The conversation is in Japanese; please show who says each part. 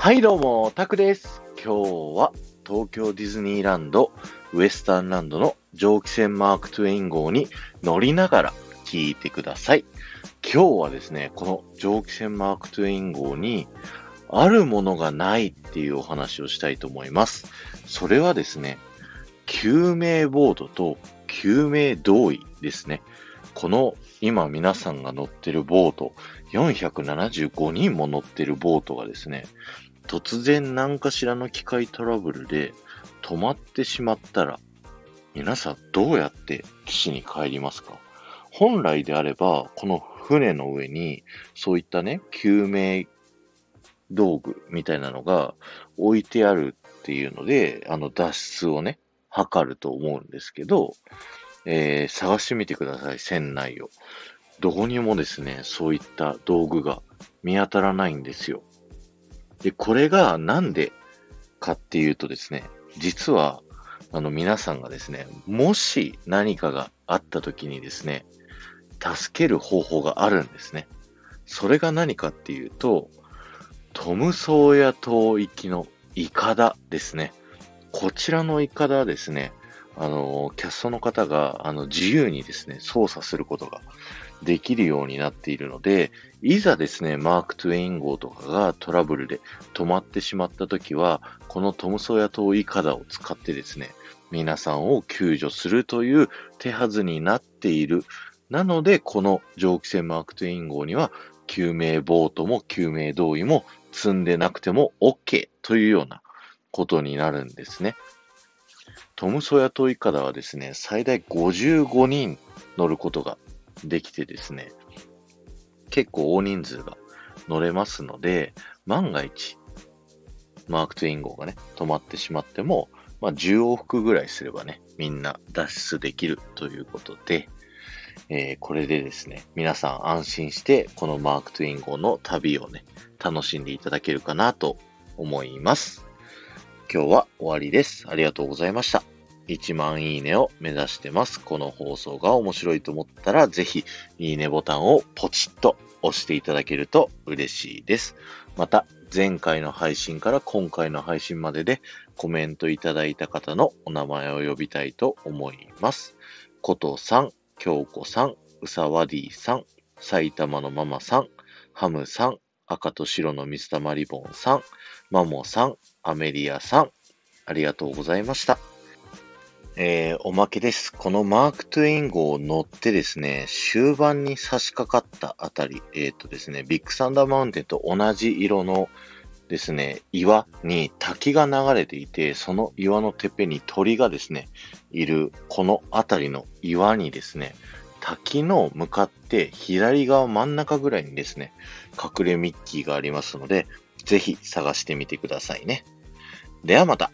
Speaker 1: はいどうも、タクです。今日は東京ディズニーランドウエスタンランドの蒸気船マークトゥエイン号に乗りながら聞いてください。今日はですね、この蒸気船マークトゥエイン号にあるものがないっていうお話をしたいと思います。それはですね、救命ボートと救命胴衣ですね。この今皆さんが乗ってるボート、475人も乗ってるボートがですね、突然何かしらの機械トラブルで止まってしまったら、皆さんどうやって岸に帰りますか？本来であれば、この船の上に、そういったね、救命道具みたいなのが置いてあるっていうので、あの脱出をね、測ると思うんですけど、えー探してみてください、船内を。どこにもですね、そういった道具が見当たらないんですよ。で、これがなんでかっていうとですね、実は、あの皆さんがですね、もし何かがあった時にですね、助ける方法があるんですね。それが何かっていうと、トムソーヤ島行きのイカダですね。こちらのイカダですね、あの、キャストの方が、あの、自由にですね、操作することができるようになっているので、いざですね、マーク・トゥエイン号とかがトラブルで止まってしまったときは、このトムソーヤ島イカダを使ってですね、皆さんを救助するという手はずになっている。なので、この蒸気船マーク・トゥエイン号には、救命ボートも救命胴衣も積んでなくても OK というようなことになるんですね。トムソヤ島イカダはですね、最大55人乗ることができてですね、結構大人数が乗れますので、万が一、マーク・トゥイン号がね、止まってしまっても、まあ、10往復ぐらいすればね、みんな脱出できるということで、えーこれでですね、皆さん安心して、このマーク・トゥイン号の旅をね、楽しんでいただけるかなと思います。今日は終わりです。ありがとうございました。1万いいねを目指してます。この放送が面白いと思ったら、ぜひ、いいねボタンをポチッと押していただけると嬉しいです。また、前回の配信から今回の配信まででコメントいただいた方のお名前を呼びたいと思います。ことさん、京子さん、うさわディさん、埼玉のママさん、ハムさん、赤と白の水玉リボンさん、マモさん、アメリアさん、ありがとうございました。えー、おまけです。このマーク・トゥイン号を乗ってですね、終盤に差し掛かったあたり、えっ、とですね、ビッグサンダーマウンテンと同じ色のですね、岩に滝が流れていて、その岩のてっぺんに鳥がですね、いる、このあたりの岩にですね、滝の向かって左側真ん中ぐらいにですね、隠れミッキーがありますので、ぜひ探してみてくださいね。ではまた。